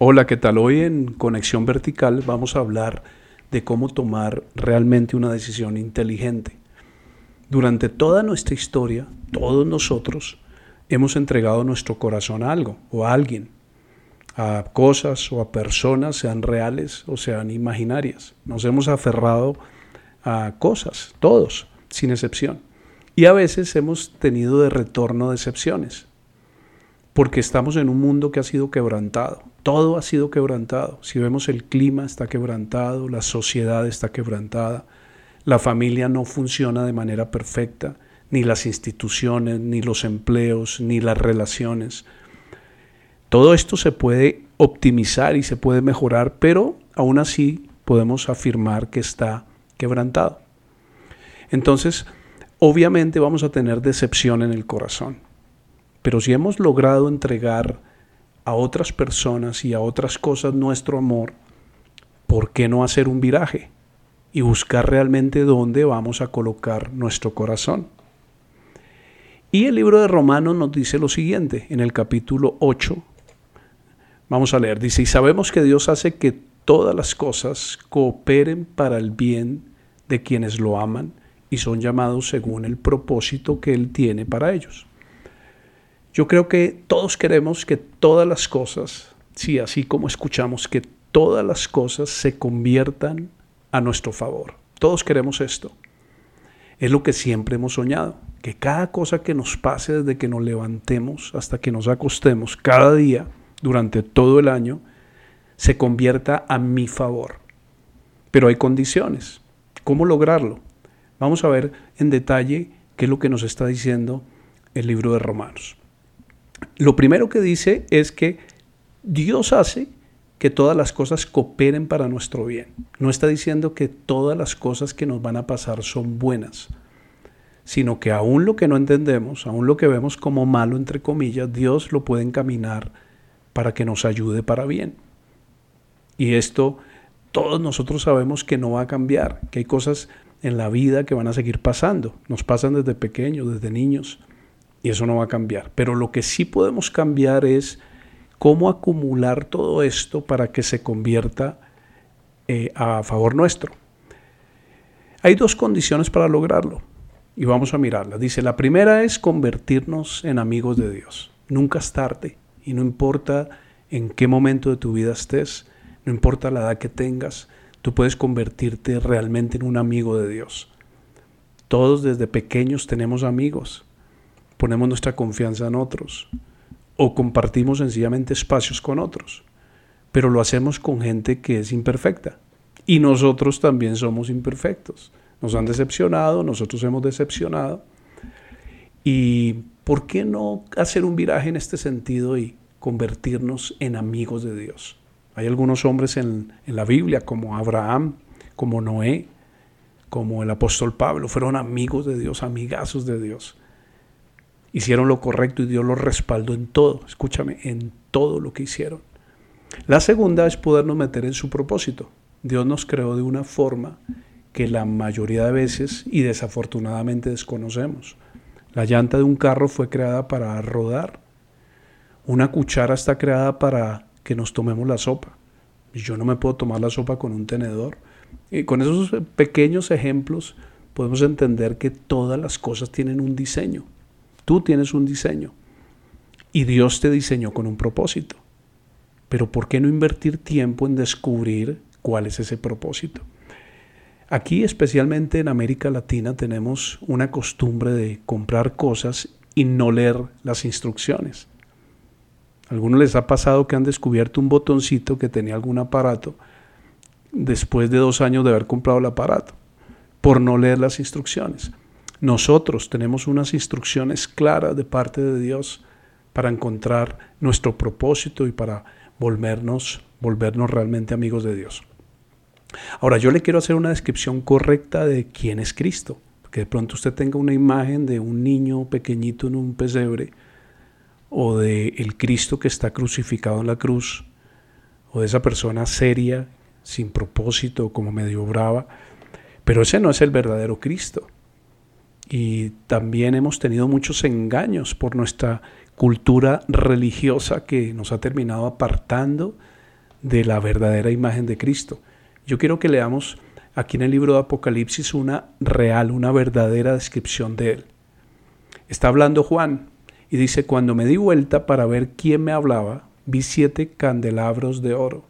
Hola, ¿qué tal? Hoy en Conexión Vertical vamos a hablar de cómo tomar realmente una decisión inteligente. Durante toda nuestra historia, todos nosotros hemos entregado nuestro corazón a algo o a alguien, a cosas o a personas, sean reales o sean imaginarias. Nos hemos aferrado a cosas, todos, sin excepción. Y a veces hemos tenido de retorno decepciones porque estamos en un mundo que ha sido quebrantado. Todo ha sido quebrantado. Si vemos el clima está quebrantado, la sociedad está quebrantada, la familia no funciona de manera perfecta, ni las instituciones, ni los empleos, ni las relaciones. Todo esto se puede optimizar y se puede mejorar, pero aún así podemos afirmar que está quebrantado. Entonces, obviamente vamos a tener decepción en el corazón. Pero si hemos logrado entregar a otras personas y a otras cosas nuestro amor, ¿por qué no hacer un viraje y buscar realmente dónde vamos a colocar nuestro corazón? Y el libro de Romanos nos dice lo siguiente, en el capítulo 8, vamos a leer, dice, y sabemos que Dios hace que todas las cosas cooperen para el bien de quienes lo aman y son llamados según el propósito que Él tiene para ellos. Yo creo que todos queremos que todas las cosas, sí, así como escuchamos, que todas las cosas se conviertan a nuestro favor. Todos queremos esto. Es lo que siempre hemos soñado, que cada cosa que nos pase desde que nos levantemos hasta que nos acostemos, cada día, durante todo el año, se convierta a mi favor. Pero hay condiciones. ¿Cómo lograrlo? Vamos a ver en detalle qué es lo que nos está diciendo el libro de Romanos. Lo primero que dice es que Dios hace que todas las cosas cooperen para nuestro bien. No está diciendo que todas las cosas que nos van a pasar son buenas, sino que aún lo que no entendemos, aún lo que vemos como malo, entre comillas, Dios lo puede encaminar para que nos ayude para bien. Y esto todos nosotros sabemos que no va a cambiar, que hay cosas en la vida que van a seguir pasando. Nos pasan desde pequeños, desde niños y eso no va a cambiar. Pero lo que sí podemos cambiar es cómo acumular todo esto para que se convierta eh, a favor nuestro. Hay dos condiciones para lograrlo y vamos a mirarlas. Dice, la primera es convertirnos en amigos de Dios. Nunca es tarde y no importa en qué momento de tu vida estés, no importa la edad que tengas, tú puedes convertirte realmente en un amigo de Dios. Todos desde pequeños tenemos amigos ponemos nuestra confianza en otros o compartimos sencillamente espacios con otros, pero lo hacemos con gente que es imperfecta y nosotros también somos imperfectos. Nos han decepcionado, nosotros hemos decepcionado. ¿Y por qué no hacer un viraje en este sentido y convertirnos en amigos de Dios? Hay algunos hombres en, en la Biblia, como Abraham, como Noé, como el apóstol Pablo, fueron amigos de Dios, amigazos de Dios hicieron lo correcto y Dios los respaldó en todo, escúchame, en todo lo que hicieron. La segunda es podernos meter en su propósito. Dios nos creó de una forma que la mayoría de veces y desafortunadamente desconocemos. La llanta de un carro fue creada para rodar. Una cuchara está creada para que nos tomemos la sopa. Yo no me puedo tomar la sopa con un tenedor. Y con esos pequeños ejemplos podemos entender que todas las cosas tienen un diseño. Tú tienes un diseño y Dios te diseñó con un propósito. Pero ¿por qué no invertir tiempo en descubrir cuál es ese propósito? Aquí, especialmente en América Latina, tenemos una costumbre de comprar cosas y no leer las instrucciones. A algunos les ha pasado que han descubierto un botoncito que tenía algún aparato después de dos años de haber comprado el aparato, por no leer las instrucciones. Nosotros tenemos unas instrucciones claras de parte de Dios para encontrar nuestro propósito y para volvernos, volvernos realmente amigos de Dios. Ahora, yo le quiero hacer una descripción correcta de quién es Cristo, que de pronto usted tenga una imagen de un niño pequeñito en un pesebre, o de el Cristo que está crucificado en la cruz, o de esa persona seria, sin propósito, como medio brava, pero ese no es el verdadero Cristo. Y también hemos tenido muchos engaños por nuestra cultura religiosa que nos ha terminado apartando de la verdadera imagen de Cristo. Yo quiero que leamos aquí en el libro de Apocalipsis una real, una verdadera descripción de él. Está hablando Juan y dice, cuando me di vuelta para ver quién me hablaba, vi siete candelabros de oro.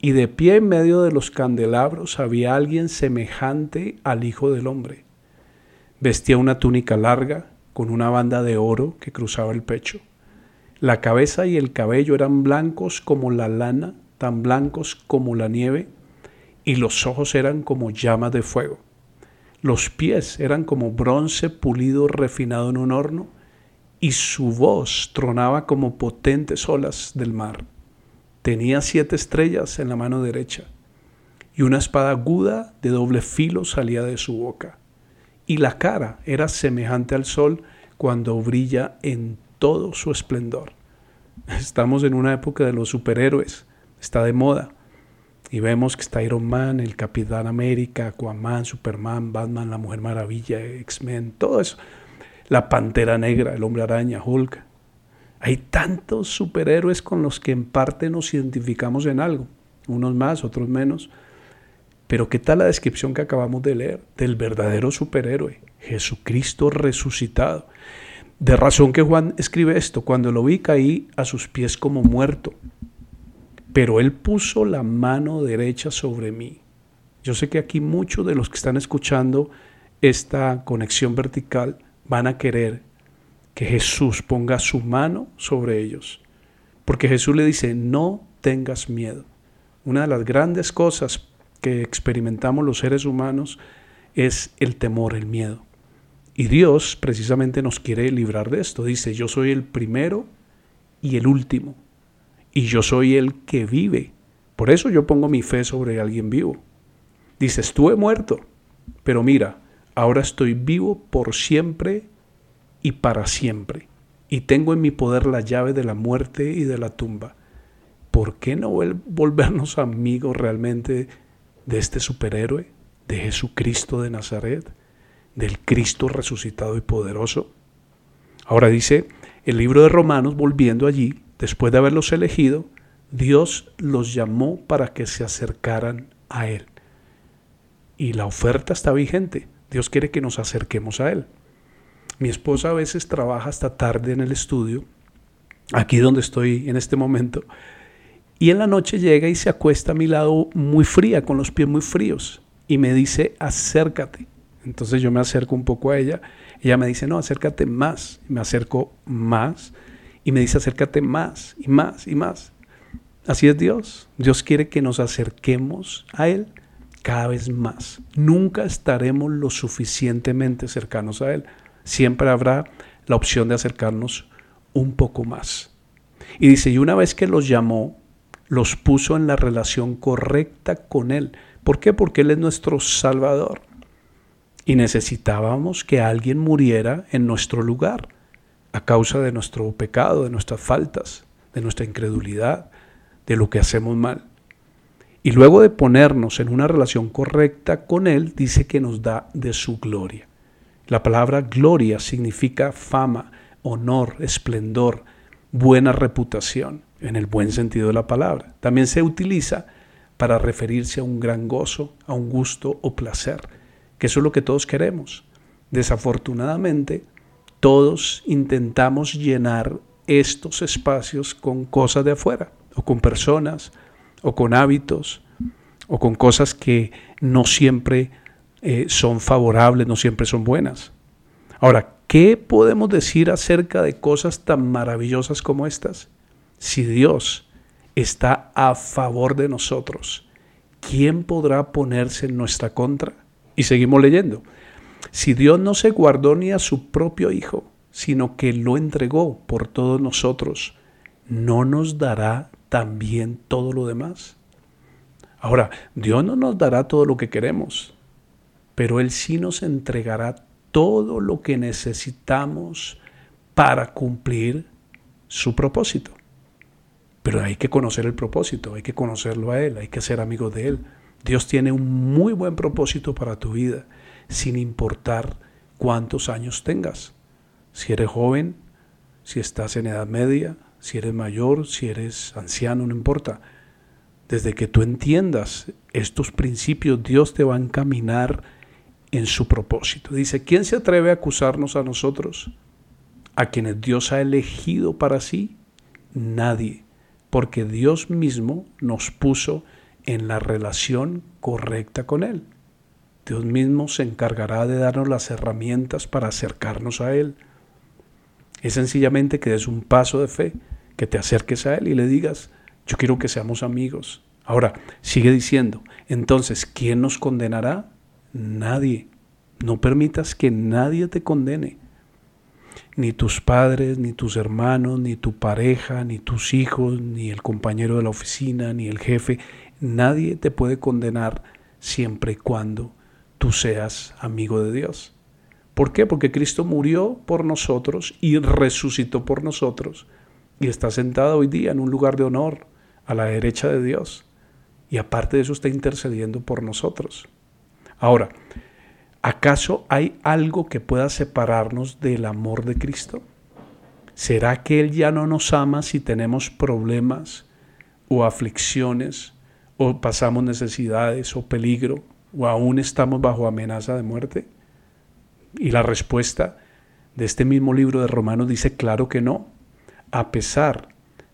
Y de pie en medio de los candelabros había alguien semejante al Hijo del Hombre. Vestía una túnica larga con una banda de oro que cruzaba el pecho. La cabeza y el cabello eran blancos como la lana, tan blancos como la nieve, y los ojos eran como llamas de fuego. Los pies eran como bronce pulido refinado en un horno, y su voz tronaba como potentes olas del mar. Tenía siete estrellas en la mano derecha, y una espada aguda de doble filo salía de su boca. Y la cara era semejante al sol cuando brilla en todo su esplendor. Estamos en una época de los superhéroes, está de moda. Y vemos que está Iron Man, el Capitán América, Aquaman, Superman, Batman, la Mujer Maravilla, X-Men, todo eso. La Pantera Negra, el Hombre Araña, Hulk. Hay tantos superhéroes con los que en parte nos identificamos en algo, unos más, otros menos. Pero ¿qué tal la descripción que acabamos de leer del verdadero superhéroe, Jesucristo resucitado? De razón que Juan escribe esto, cuando lo vi caí a sus pies como muerto, pero él puso la mano derecha sobre mí. Yo sé que aquí muchos de los que están escuchando esta conexión vertical van a querer que Jesús ponga su mano sobre ellos, porque Jesús le dice, no tengas miedo. Una de las grandes cosas que experimentamos los seres humanos es el temor, el miedo. Y Dios precisamente nos quiere librar de esto. Dice, yo soy el primero y el último. Y yo soy el que vive. Por eso yo pongo mi fe sobre alguien vivo. Dice, estuve muerto, pero mira, ahora estoy vivo por siempre y para siempre. Y tengo en mi poder la llave de la muerte y de la tumba. ¿Por qué no volvernos amigos realmente de este superhéroe, de Jesucristo de Nazaret? del Cristo resucitado y poderoso. Ahora dice el libro de Romanos, volviendo allí, después de haberlos elegido, Dios los llamó para que se acercaran a Él. Y la oferta está vigente. Dios quiere que nos acerquemos a Él. Mi esposa a veces trabaja hasta tarde en el estudio, aquí donde estoy en este momento, y en la noche llega y se acuesta a mi lado muy fría, con los pies muy fríos, y me dice, acércate. Entonces yo me acerco un poco a ella. Ella me dice, no, acércate más. me acerco más. Y me dice, acércate más y más y más. Así es Dios. Dios quiere que nos acerquemos a Él cada vez más. Nunca estaremos lo suficientemente cercanos a Él. Siempre habrá la opción de acercarnos un poco más. Y dice, y una vez que los llamó, los puso en la relación correcta con Él. ¿Por qué? Porque Él es nuestro Salvador y necesitábamos que alguien muriera en nuestro lugar a causa de nuestro pecado, de nuestras faltas, de nuestra incredulidad, de lo que hacemos mal. Y luego de ponernos en una relación correcta con Él, dice que nos da de su gloria. La palabra gloria significa fama, honor, esplendor, buena reputación, en el buen sentido de la palabra. También se utiliza para referirse a un gran gozo, a un gusto o placer que eso es lo que todos queremos. Desafortunadamente, todos intentamos llenar estos espacios con cosas de afuera, o con personas, o con hábitos, o con cosas que no siempre eh, son favorables, no siempre son buenas. Ahora, ¿qué podemos decir acerca de cosas tan maravillosas como estas? Si Dios está a favor de nosotros, ¿quién podrá ponerse en nuestra contra? Y seguimos leyendo. Si Dios no se guardó ni a su propio Hijo, sino que lo entregó por todos nosotros, ¿no nos dará también todo lo demás? Ahora, Dios no nos dará todo lo que queremos, pero Él sí nos entregará todo lo que necesitamos para cumplir su propósito. Pero hay que conocer el propósito, hay que conocerlo a Él, hay que ser amigos de Él. Dios tiene un muy buen propósito para tu vida, sin importar cuántos años tengas. Si eres joven, si estás en edad media, si eres mayor, si eres anciano, no importa. Desde que tú entiendas estos principios, Dios te va a encaminar en su propósito. Dice, ¿quién se atreve a acusarnos a nosotros? A quienes Dios ha elegido para sí, nadie, porque Dios mismo nos puso en la relación correcta con Él. Dios mismo se encargará de darnos las herramientas para acercarnos a Él. Es sencillamente que des un paso de fe, que te acerques a Él y le digas, yo quiero que seamos amigos. Ahora, sigue diciendo, entonces, ¿quién nos condenará? Nadie. No permitas que nadie te condene. Ni tus padres, ni tus hermanos, ni tu pareja, ni tus hijos, ni el compañero de la oficina, ni el jefe. Nadie te puede condenar siempre y cuando tú seas amigo de Dios. ¿Por qué? Porque Cristo murió por nosotros y resucitó por nosotros y está sentado hoy día en un lugar de honor a la derecha de Dios. Y aparte de eso está intercediendo por nosotros. Ahora, ¿acaso hay algo que pueda separarnos del amor de Cristo? ¿Será que Él ya no nos ama si tenemos problemas o aflicciones o pasamos necesidades o peligro o aún estamos bajo amenaza de muerte? Y la respuesta de este mismo libro de Romanos dice claro que no. A pesar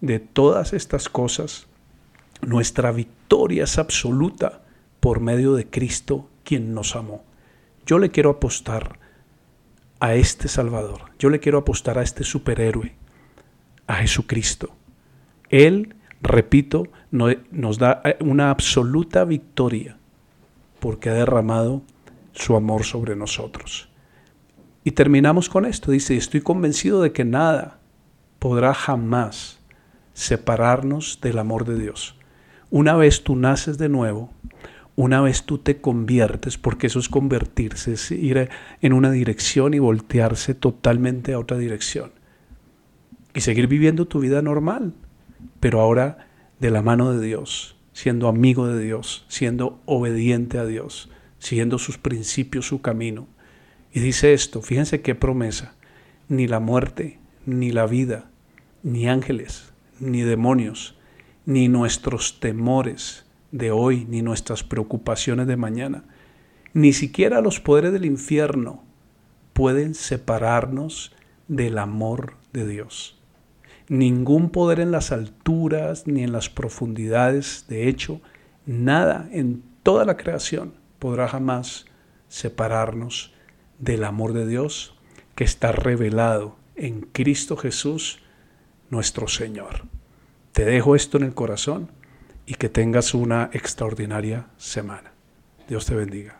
de todas estas cosas, nuestra victoria es absoluta por medio de Cristo quien nos amó. Yo le quiero apostar a este Salvador, yo le quiero apostar a este superhéroe, a Jesucristo. Él, repito, nos da una absoluta victoria porque ha derramado su amor sobre nosotros. Y terminamos con esto, dice, estoy convencido de que nada podrá jamás separarnos del amor de Dios. Una vez tú naces de nuevo, una vez tú te conviertes, porque eso es convertirse, es ir en una dirección y voltearse totalmente a otra dirección. Y seguir viviendo tu vida normal, pero ahora de la mano de Dios, siendo amigo de Dios, siendo obediente a Dios, siguiendo sus principios, su camino. Y dice esto, fíjense qué promesa, ni la muerte, ni la vida, ni ángeles, ni demonios, ni nuestros temores, de hoy, ni nuestras preocupaciones de mañana, ni siquiera los poderes del infierno pueden separarnos del amor de Dios. Ningún poder en las alturas ni en las profundidades, de hecho, nada en toda la creación podrá jamás separarnos del amor de Dios que está revelado en Cristo Jesús, nuestro Señor. Te dejo esto en el corazón y que tengas una extraordinaria semana. Dios te bendiga.